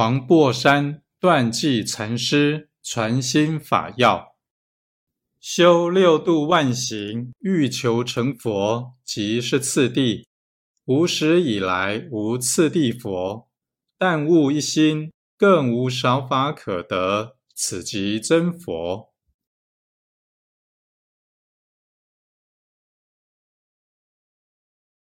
黄檗山断际禅师传心法要：修六度万行，欲求成佛，即是次第。无始以来无次第佛，但悟一心，更无少法可得，此即真佛。